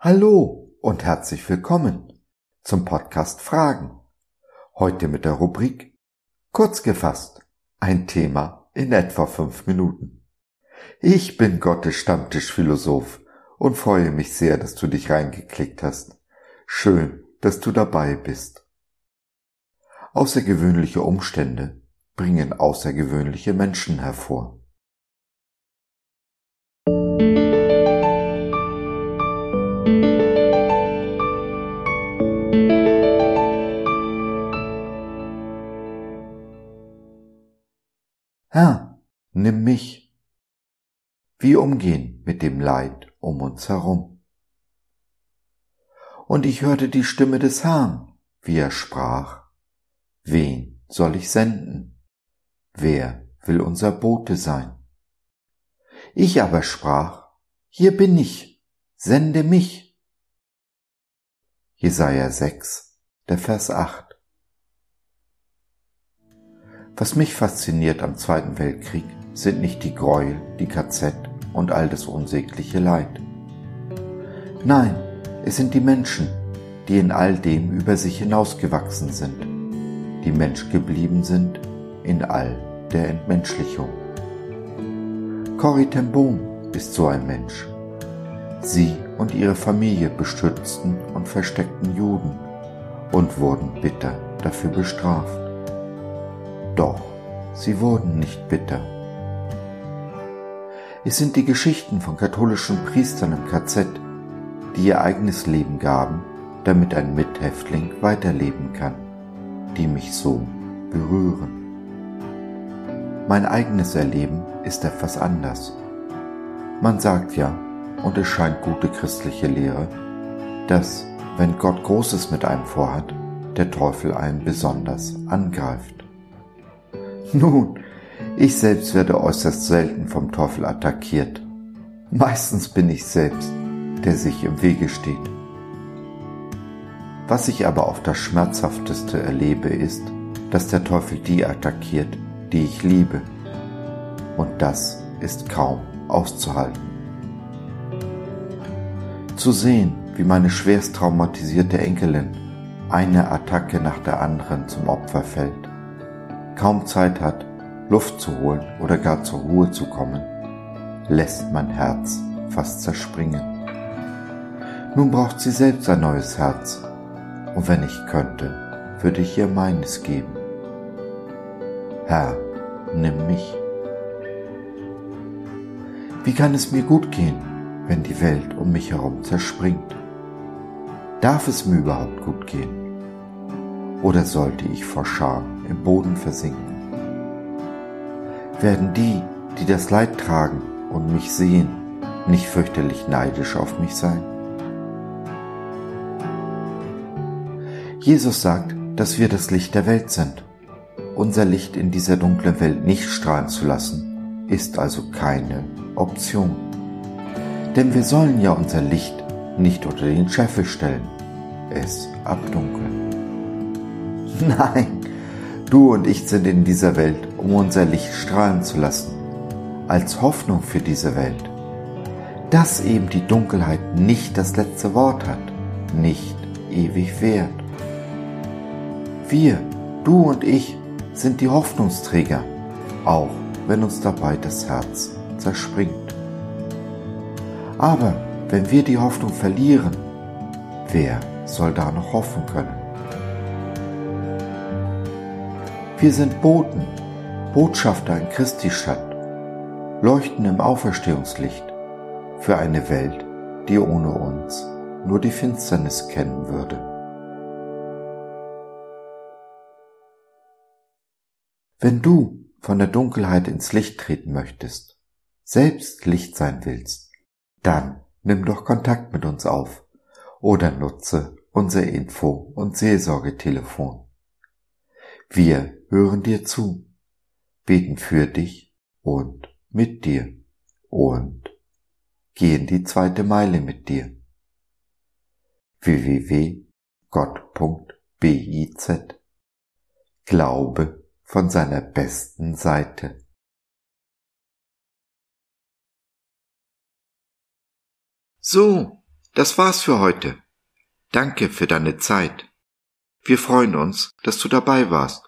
Hallo und herzlich willkommen zum Podcast Fragen. Heute mit der Rubrik Kurz gefasst, ein Thema in etwa fünf Minuten. Ich bin Gottes Stammtischphilosoph und freue mich sehr, dass du dich reingeklickt hast. Schön, dass du dabei bist. Außergewöhnliche Umstände bringen außergewöhnliche Menschen hervor. Herr, nimm mich. Wie umgehen mit dem Leid um uns herum? Und ich hörte die Stimme des Herrn, wie er sprach, Wen soll ich senden? Wer will unser Bote sein? Ich aber sprach, Hier bin ich, sende mich. Jesaja 6, der Vers 8. Was mich fasziniert am Zweiten Weltkrieg sind nicht die Gräuel, die KZ und all das unsägliche Leid. Nein, es sind die Menschen, die in all dem über sich hinausgewachsen sind, die Mensch geblieben sind in all der Entmenschlichung. Corrie ten Boom ist so ein Mensch. Sie und ihre Familie bestürzten und versteckten Juden und wurden bitter dafür bestraft. Doch sie wurden nicht bitter. Es sind die Geschichten von katholischen Priestern im KZ, die ihr eigenes Leben gaben, damit ein Mithäftling weiterleben kann, die mich so berühren. Mein eigenes Erleben ist etwas anders. Man sagt ja, und es scheint gute christliche Lehre, dass, wenn Gott Großes mit einem vorhat, der Teufel einen besonders angreift. Nun, ich selbst werde äußerst selten vom Teufel attackiert. Meistens bin ich selbst, der sich im Wege steht. Was ich aber auf das Schmerzhafteste erlebe, ist, dass der Teufel die attackiert, die ich liebe. Und das ist kaum auszuhalten. Zu sehen, wie meine schwerst traumatisierte Enkelin eine Attacke nach der anderen zum Opfer fällt kaum Zeit hat, Luft zu holen oder gar zur Ruhe zu kommen, lässt mein Herz fast zerspringen. Nun braucht sie selbst ein neues Herz, und wenn ich könnte, würde ich ihr meines geben. Herr, nimm mich. Wie kann es mir gut gehen, wenn die Welt um mich herum zerspringt? Darf es mir überhaupt gut gehen? Oder sollte ich vor Scham im Boden versinken. Werden die, die das Leid tragen und mich sehen, nicht fürchterlich neidisch auf mich sein? Jesus sagt, dass wir das Licht der Welt sind. Unser Licht in dieser dunklen Welt nicht strahlen zu lassen, ist also keine Option. Denn wir sollen ja unser Licht nicht unter den Scheffel stellen, es abdunkeln. Nein, Du und ich sind in dieser Welt, um unser Licht strahlen zu lassen, als Hoffnung für diese Welt. Dass eben die Dunkelheit nicht das letzte Wort hat, nicht ewig währt. Wir, du und ich, sind die Hoffnungsträger, auch wenn uns dabei das Herz zerspringt. Aber wenn wir die Hoffnung verlieren, wer soll da noch hoffen können? Wir sind Boten, Botschafter in Christi Stadt, leuchten im Auferstehungslicht für eine Welt, die ohne uns nur die Finsternis kennen würde. Wenn du von der Dunkelheit ins Licht treten möchtest, selbst Licht sein willst, dann nimm doch Kontakt mit uns auf oder nutze unser Info- und Seelsorgetelefon. Wir hören dir zu, beten für dich und mit dir und gehen die zweite Meile mit dir. www.gott.biz Glaube von seiner besten Seite. So, Das war's für heute. Danke für deine Zeit. Wir freuen uns, dass du dabei warst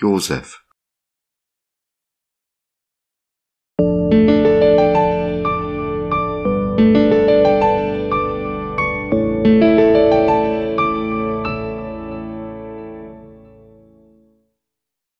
Josef.